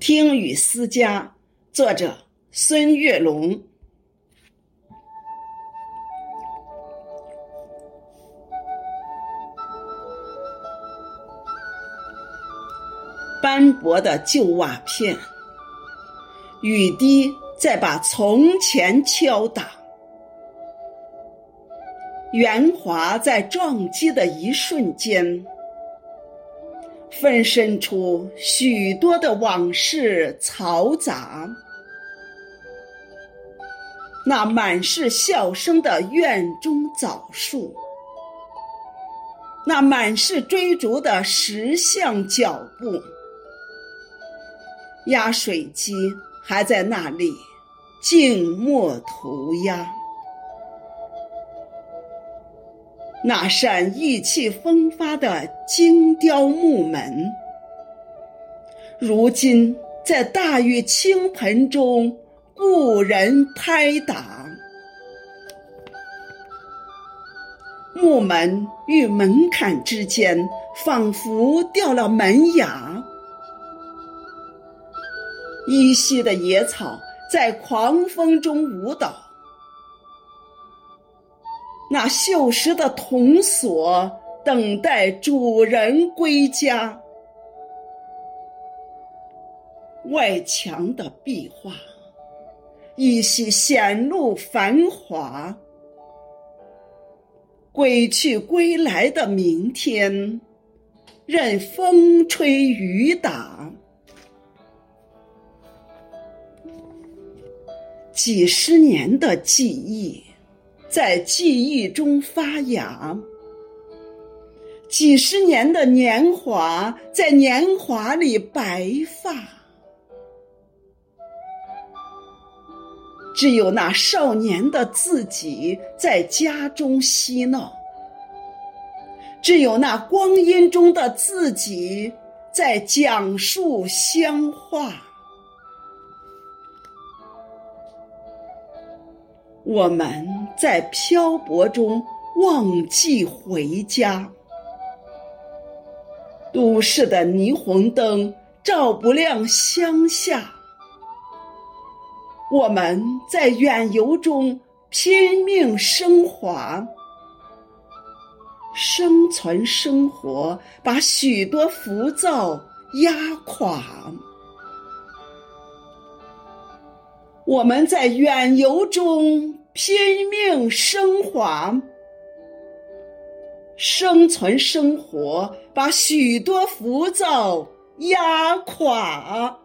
听雨思家，作者孙月龙。斑驳的旧瓦片，雨滴在把从前敲打，圆滑在撞击的一瞬间。分身出许多的往事嘈杂，那满是笑声的院中枣树，那满是追逐的石像脚步，压水机还在那里静默涂鸦。那扇意气风发的精雕木门，如今在大雨倾盆中，故人拍打。木门与门槛之间，仿佛掉了门牙。依稀的野草在狂风中舞蹈。那锈蚀的铜锁等待主人归家，外墙的壁画依稀显露繁华。归去归来的明天，任风吹雨打，几十年的记忆。在记忆中发芽，几十年的年华在年华里白发。只有那少年的自己在家中嬉闹，只有那光阴中的自己在讲述乡话。我们在漂泊中忘记回家，都市的霓虹灯照不亮乡下。我们在远游中拼命升华，生存生活把许多浮躁压垮。我们在远游中。拼命升华，生存生活把许多浮躁压垮。